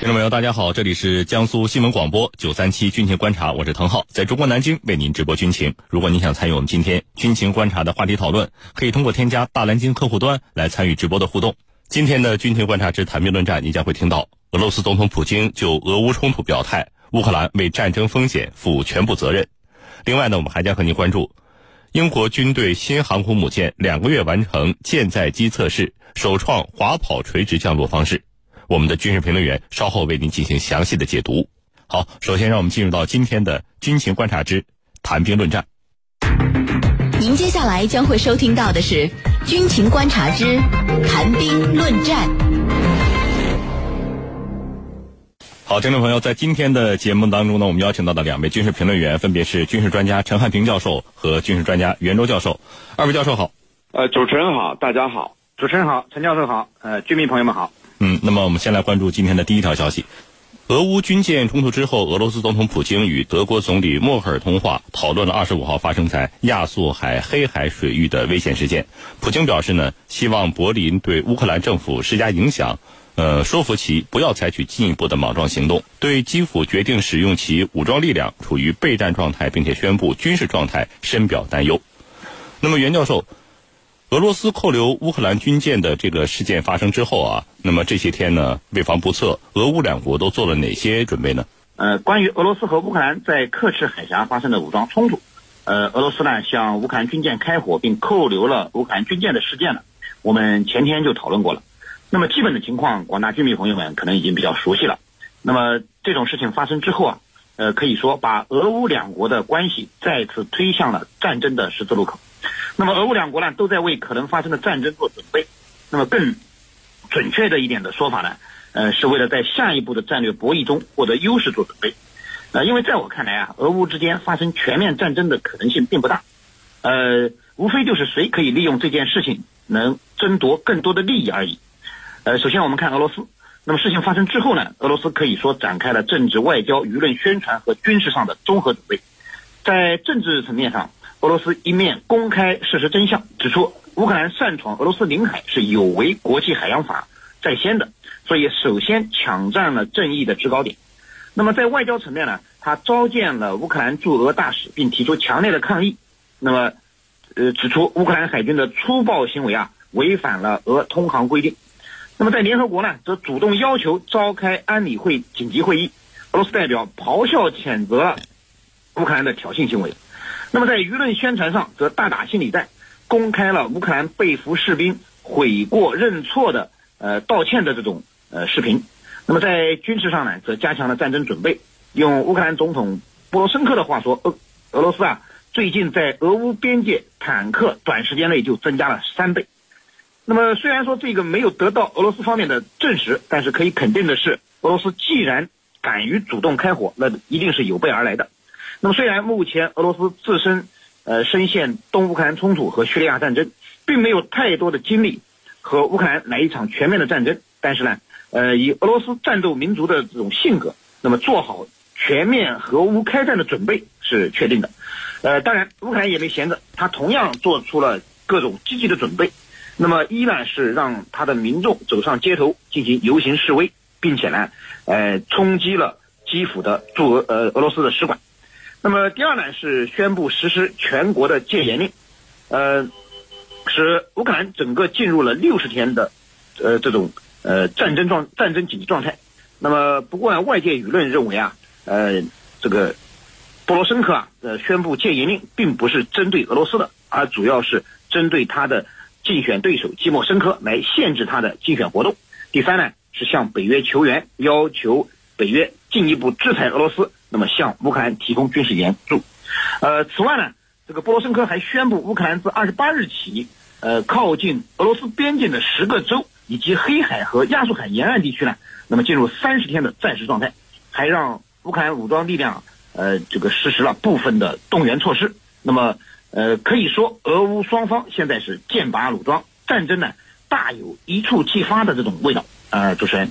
听众朋友，大家好，这里是江苏新闻广播九三七军情观察，我是滕浩，在中国南京为您直播军情。如果您想参与我们今天军情观察的话题讨论，可以通过添加大蓝鲸客户端来参与直播的互动。今天的军情观察之谈兵论战，您将会听到俄罗斯总统普京就俄乌冲突表态，乌克兰为战争风险负全部责任。另外呢，我们还将和您关注英国军队新航空母舰两个月完成舰载机测试，首创滑跑垂直降落方式。我们的军事评论员稍后为您进行详细的解读。好，首先让我们进入到今天的军情观察之谈兵论战。您接下来将会收听到的是军情观察之谈兵论战。好，听众朋友，在今天的节目当中呢，我们邀请到的两位军事评论员分别是军事专家陈汉平教授和军事专家袁周教授。二位教授好。呃，主持人好，大家好。主持人好，陈教授好。呃，军迷朋友们好。嗯，那么我们先来关注今天的第一条消息：俄乌军舰冲突之后，俄罗斯总统普京与德国总理默克尔通话，讨论了二十五号发生在亚速海、黑海水域的危险事件。普京表示呢，希望柏林对乌克兰政府施加影响，呃，说服其不要采取进一步的莽撞行动，对基辅决定使用其武装力量处于备战状态，并且宣布军事状态深表担忧。那么，袁教授。俄罗斯扣留乌克兰军舰的这个事件发生之后啊，那么这些天呢，为防不测，俄乌两国都做了哪些准备呢？呃，关于俄罗斯和乌克兰在刻赤海峡发生的武装冲突，呃，俄罗斯呢向乌克兰军舰开火并扣留了乌克兰军舰的事件呢，我们前天就讨论过了。那么基本的情况，广大军迷朋友们可能已经比较熟悉了。那么这种事情发生之后啊，呃，可以说把俄乌两国的关系再次推向了战争的十字路口。那么，俄乌两国呢，都在为可能发生的战争做准备。那么，更准确的一点的说法呢，呃，是为了在下一步的战略博弈中获得优势做准备。呃，因为在我看来啊，俄乌之间发生全面战争的可能性并不大。呃，无非就是谁可以利用这件事情能争夺更多的利益而已。呃，首先我们看俄罗斯。那么事情发生之后呢，俄罗斯可以说展开了政治、外交、舆论宣传和军事上的综合准备。在政治层面上。俄罗斯一面公开事实真相，指出乌克兰擅闯俄罗斯领海是有违国际海洋法在先的，所以首先抢占了正义的制高点。那么在外交层面呢，他召见了乌克兰驻俄大使，并提出强烈的抗议。那么，呃，指出乌克兰海军的粗暴行为啊，违反了俄通航规定。那么在联合国呢，则主动要求召开安理会紧急会议。俄罗斯代表咆哮谴责乌克兰的挑衅行为。那么在舆论宣传上，则大打心理战，公开了乌克兰被俘士兵悔过认错的呃道歉的这种呃视频。那么在军事上呢，则加强了战争准备。用乌克兰总统波罗申科的话说，俄俄罗斯啊，最近在俄乌边界坦克短时间内就增加了三倍。那么虽然说这个没有得到俄罗斯方面的证实，但是可以肯定的是，俄罗斯既然敢于主动开火，那一定是有备而来的。那么，虽然目前俄罗斯自身，呃，深陷东乌克兰冲突和叙利亚战争，并没有太多的精力和乌克兰来一场全面的战争，但是呢，呃，以俄罗斯战斗民族的这种性格，那么做好全面和乌开战的准备是确定的。呃，当然，乌克兰也没闲着，他同样做出了各种积极的准备。那么，一呢是让他的民众走上街头进行游行示威，并且呢，呃，冲击了基辅的驻俄呃俄罗斯的使馆。那么第二呢是宣布实施全国的戒严令，呃，使乌克兰整个进入了六十天的呃这种呃战争状战争紧急状态。那么不过呢，外界舆论认为啊，呃，这个波罗申科啊呃宣布戒严令，并不是针对俄罗斯的，而主要是针对他的竞选对手季莫申科来限制他的竞选活动。第三呢是向北约求援，要求北约进一步制裁俄罗斯。那么向乌克兰提供军事援助，呃，此外呢，这个波罗申科还宣布，乌克兰自二十八日起，呃，靠近俄罗斯边境的十个州以及黑海和亚速海沿岸地区呢，那么进入三十天的战时状态，还让乌克兰武装力量，呃，这个实施了部分的动员措施。那么，呃，可以说，俄乌双方现在是剑拔弩张，战争呢大有一触即发的这种味道。呃，主持人。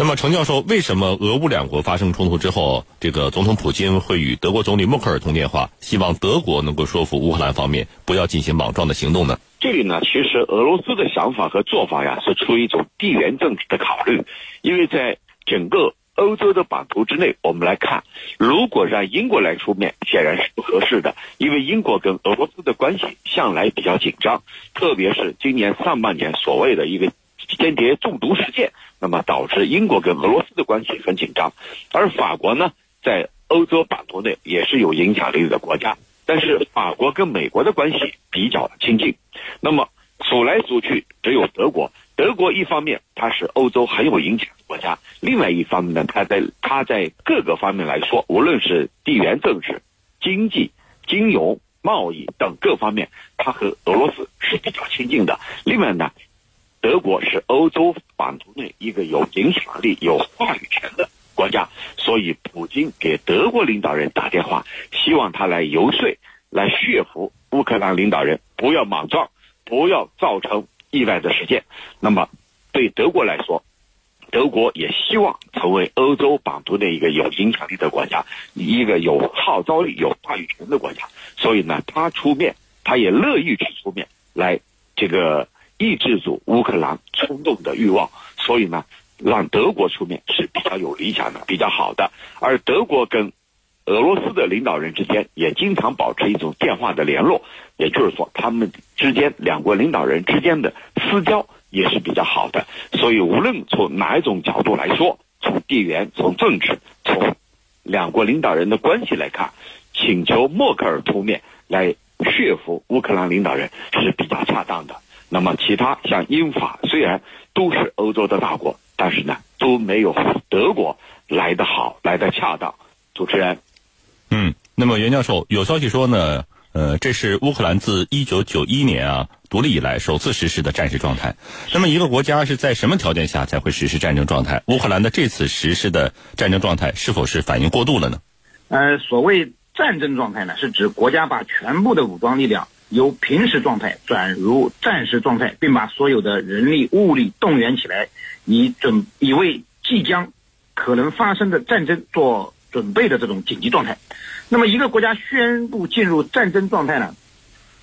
那么，程教授，为什么俄乌两国发生冲突之后，这个总统普京会与德国总理默克尔通电话，希望德国能够说服乌克兰方面不要进行莽撞的行动呢？这里呢，其实俄罗斯的想法和做法呀，是出于一种地缘政治的考虑，因为在整个欧洲的版图之内，我们来看，如果让英国来出面，显然是不合适的，因为英国跟俄罗斯的关系向来比较紧张，特别是今年上半年所谓的一个间谍中毒事件，那么导致英国跟俄罗斯的关系很紧张，而法国呢，在欧洲版图内也是有影响力的国家，但是法国跟美国的关系比较亲近，那么数来数去只有德国。德国一方面它是欧洲很有影响的国家，另外一方面呢，它在它在各个方面来说，无论是地缘政治、经济、金融、贸易等各方面，它和俄罗斯是比较亲近的。另外呢，德国是欧洲版图内一个有影响力、有话语权的国家，所以普京给德国领导人打电话，希望他来游说、来说服乌克兰领导人不要莽撞，不要造成。意外的事件，那么对德国来说，德国也希望成为欧洲版图的一个有影响力的国家，一个有号召力、有话语权的国家。所以呢，他出面，他也乐意去出面来这个抑制住乌克兰冲动的欲望。所以呢，让德国出面是比较有理想的、比较好的。而德国跟俄罗斯的领导人之间也经常保持一种电话的联络，也就是说，他们之间两国领导人之间的私交也是比较好的。所以，无论从哪一种角度来说，从地缘、从政治、从两国领导人的关系来看，请求默克尔出面来说服乌克兰领导人是比较恰当的。那么，其他像英法虽然都是欧洲的大国，但是呢，都没有德国来得好，来得恰当。主持人。嗯，那么袁教授有消息说呢，呃，这是乌克兰自一九九一年啊独立以来首次实施的战时状态。那么一个国家是在什么条件下才会实施战争状态？乌克兰的这次实施的战争状态是否是反应过度了呢？呃，所谓战争状态呢，是指国家把全部的武装力量由平时状态转入战时状态，并把所有的人力物力动员起来，以准以为即将可能发生的战争做。准备的这种紧急状态，那么一个国家宣布进入战争状态呢？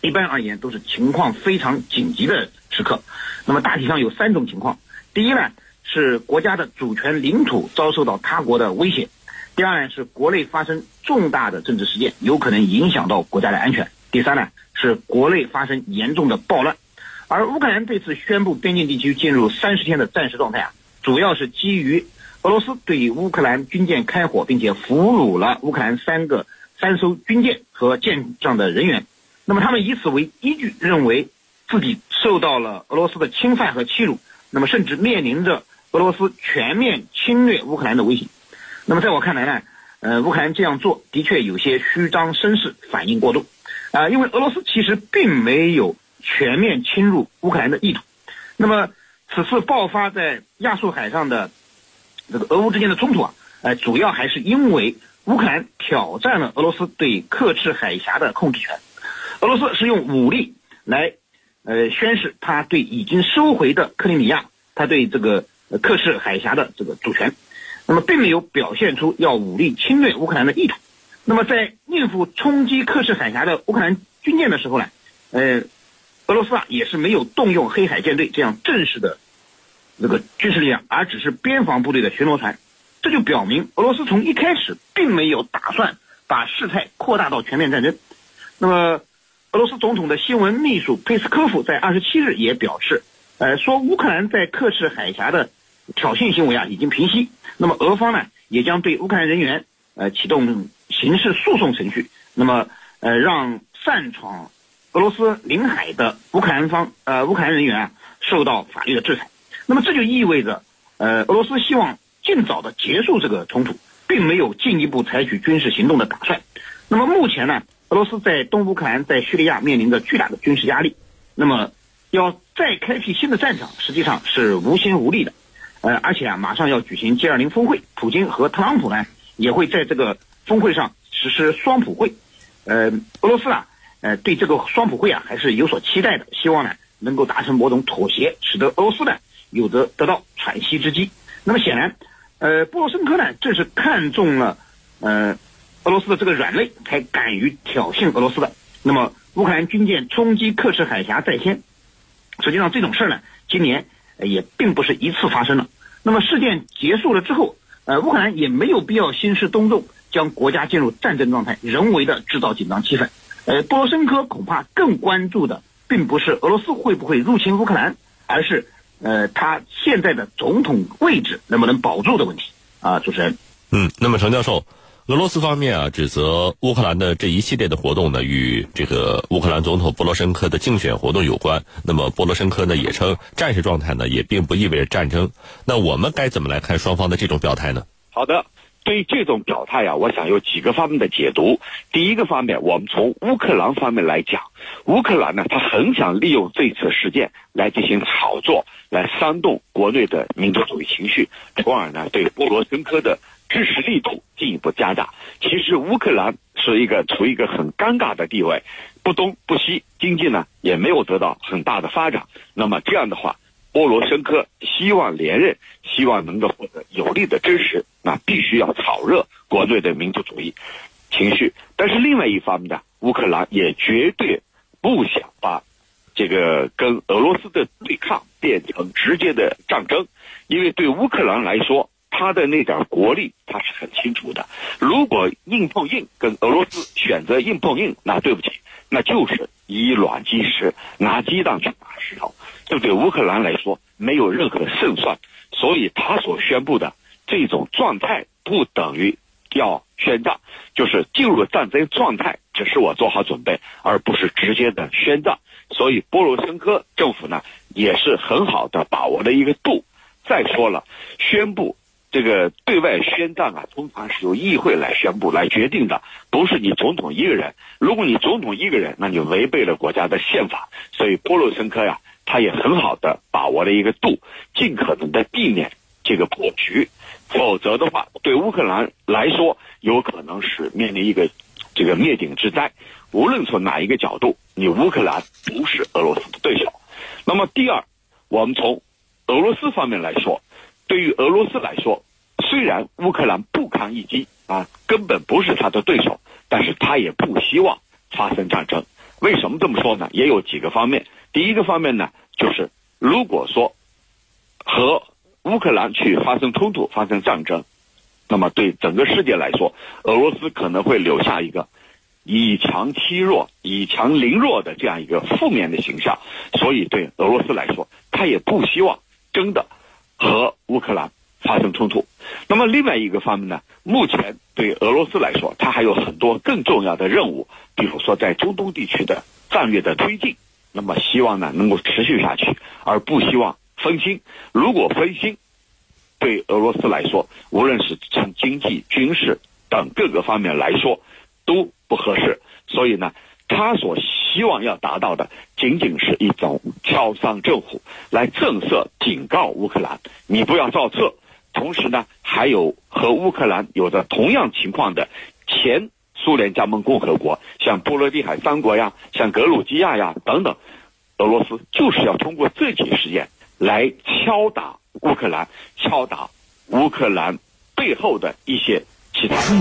一般而言都是情况非常紧急的时刻。那么大体上有三种情况：第一呢是国家的主权领土遭受到他国的威胁；第二呢是国内发生重大的政治事件，有可能影响到国家的安全；第三呢是国内发生严重的暴乱。而乌克兰这次宣布边境地区进入三十天的战时状态啊，主要是基于。俄罗斯对乌克兰军舰开火，并且俘虏了乌克兰三个三艘军舰和舰上的人员。那么他们以此为依据，认为自己受到了俄罗斯的侵犯和欺辱，那么甚至面临着俄罗斯全面侵略乌克兰的威胁。那么在我看来呢，呃，乌克兰这样做的确有些虚张声势，反应过度。啊，因为俄罗斯其实并没有全面侵入乌克兰的意图。那么此次爆发在亚速海上的。这个俄乌之间的冲突啊，呃，主要还是因为乌克兰挑战了俄罗斯对克赤海峡的控制权。俄罗斯是用武力来，呃，宣示他对已经收回的克里米亚，他对这个克赤海峡的这个主权。那么，并没有表现出要武力侵略乌克兰的意图。那么，在应付冲击克赤海峡的乌克兰军舰的时候呢，呃，俄罗斯啊也是没有动用黑海舰队这样正式的。这个军事力量，而只是边防部队的巡逻船，这就表明俄罗斯从一开始并没有打算把事态扩大到全面战争。那么，俄罗斯总统的新闻秘书佩斯科夫在二十七日也表示，呃，说乌克兰在克赤海峡的挑衅行为啊已经平息。那么，俄方呢也将对乌克兰人员呃启动刑事诉讼程序。那么，呃，让擅闯俄罗斯领海的乌克兰方呃乌克兰人员啊受到法律的制裁。那么这就意味着，呃，俄罗斯希望尽早的结束这个冲突，并没有进一步采取军事行动的打算。那么目前呢，俄罗斯在东乌克兰、在叙利亚面临着巨大的军事压力。那么要再开辟新的战场，实际上是无心无力的。呃，而且啊，马上要举行 G20 峰会，普京和特朗普呢也会在这个峰会上实施双普会。呃，俄罗斯啊，呃，对这个双普会啊还是有所期待的，希望呢能够达成某种妥协，使得俄罗斯呢。有着得到喘息之机。那么显然，呃，波罗申科呢，正是看中了呃俄罗斯的这个软肋，才敢于挑衅俄罗斯的。那么乌克兰军舰冲击克赤海峡在先，实际上这种事儿呢，今年也并不是一次发生了。那么事件结束了之后，呃，乌克兰也没有必要兴师动众，将国家进入战争状态，人为的制造紧张气氛。呃，波罗申科恐怕更关注的并不是俄罗斯会不会入侵乌克兰，而是呃他现在的总统位置能不能保住的问题。啊，主持人。嗯，那么程教授。俄罗斯方面啊，指责乌克兰的这一系列的活动呢，与这个乌克兰总统波罗申科的竞选活动有关。那么波罗申科呢，也称战时状态呢，也并不意味着战争。那我们该怎么来看双方的这种表态呢？好的，对于这种表态啊，我想有几个方面的解读。第一个方面，我们从乌克兰方面来讲，乌克兰呢，他很想利用这次事件来进行炒作，来煽动国内的民族主义情绪，从而呢，对波罗申科的。支持力度进一步加大。其实乌克兰是一个处于一个很尴尬的地位，不东不西，经济呢也没有得到很大的发展。那么这样的话，波罗申科希望连任，希望能够获得有力的支持，那必须要炒热国内的民族主义情绪。但是另外一方面呢，乌克兰也绝对不想把这个跟俄罗斯的对抗变成直接的战争，因为对乌克兰来说。他的那点国力，他是很清楚的。如果硬碰硬跟俄罗斯选择硬碰硬，那对不起，那就是以卵击石，拿鸡蛋去打石头。这对乌克兰来说没有任何的胜算。所以他所宣布的这种状态，不等于要宣战，就是进入战争状态，只是我做好准备，而不是直接的宣战。所以波罗申科政府呢，也是很好的把握了一个度。再说了，宣布。这个对外宣战啊，通常是由议会来宣布、来决定的，不是你总统一个人。如果你总统一个人，那就违背了国家的宪法。所以波罗申科呀，他也很好的把握了一个度，尽可能的避免这个破局。否则的话，对乌克兰来说，有可能是面临一个这个灭顶之灾。无论从哪一个角度，你乌克兰不是俄罗斯的对手。那么第二，我们从俄罗斯方面来说。对于俄罗斯来说，虽然乌克兰不堪一击啊，根本不是他的对手，但是他也不希望发生战争。为什么这么说呢？也有几个方面。第一个方面呢，就是如果说和乌克兰去发生冲突、发生战争，那么对整个世界来说，俄罗斯可能会留下一个以强欺弱、以强凌弱的这样一个负面的形象。所以对俄罗斯来说，他也不希望真的。和乌克兰发生冲突，那么另外一个方面呢？目前对俄罗斯来说，它还有很多更重要的任务，比如说在中东地区的战略的推进，那么希望呢能够持续下去，而不希望分心。如果分心，对俄罗斯来说，无论是从经济、军事等各个方面来说，都不合适。所以呢。他所希望要达到的，仅仅是一种敲山震虎，来震慑、警告乌克兰，你不要造册。同时呢，还有和乌克兰有着同样情况的前苏联加盟共和国，像波罗的海三国呀，像格鲁吉亚呀等等，俄罗斯就是要通过这起事件来敲打乌克兰，敲打乌克兰背后的一些其他。